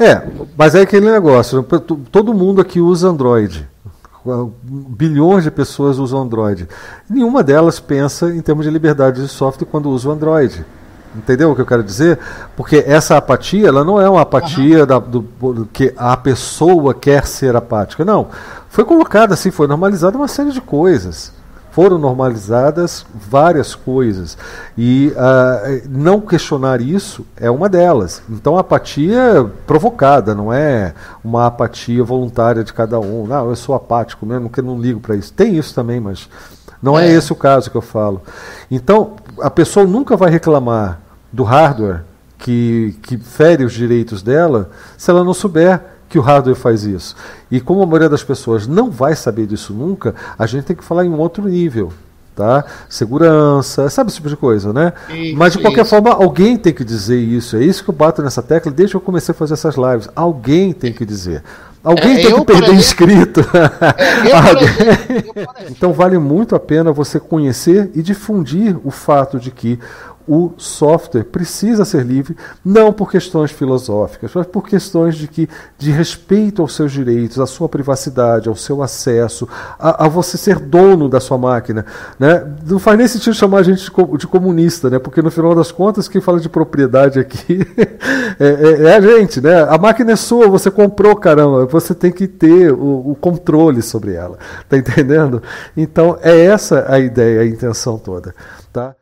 É, mas é aquele negócio. Todo mundo aqui usa Android. Bilhões de pessoas usam Android. Nenhuma delas pensa em termos de liberdade de software quando usa o Android. Entendeu o que eu quero dizer? Porque essa apatia, ela não é uma apatia uhum. da, do, do, que a pessoa quer ser apática. Não. Foi colocada assim, foi normalizada uma série de coisas. Foram normalizadas várias coisas. E uh, não questionar isso é uma delas. Então a apatia provocada, não é uma apatia voluntária de cada um. Não, eu sou apático mesmo, que não ligo para isso. Tem isso também, mas não é. é esse o caso que eu falo. Então, a pessoa nunca vai reclamar do hardware que, que fere os direitos dela se ela não souber que o hardware faz isso. E como a maioria das pessoas não vai saber disso nunca, a gente tem que falar em um outro nível. Tá? Segurança, sabe esse tipo de coisa, né? Isso, Mas de qualquer isso. forma, alguém tem que dizer isso. É isso que eu bato nessa tecla desde que eu comecei a fazer essas lives. Alguém tem que dizer. Alguém é, tem que perder inscrito. É, então vale muito a pena você conhecer e difundir o fato de que o software precisa ser livre, não por questões filosóficas, mas por questões de, que, de respeito aos seus direitos, à sua privacidade, ao seu acesso, a, a você ser dono da sua máquina. Né? Não faz nem sentido chamar a gente de, comunista, né? porque no final das contas, quem fala de propriedade aqui é, é, é, a gente. Né? A máquina é sua, você comprou, caramba, você tem que ter o, o controle sobre ela. Tá entendendo? Então, é essa a ideia, a intenção toda. Tá?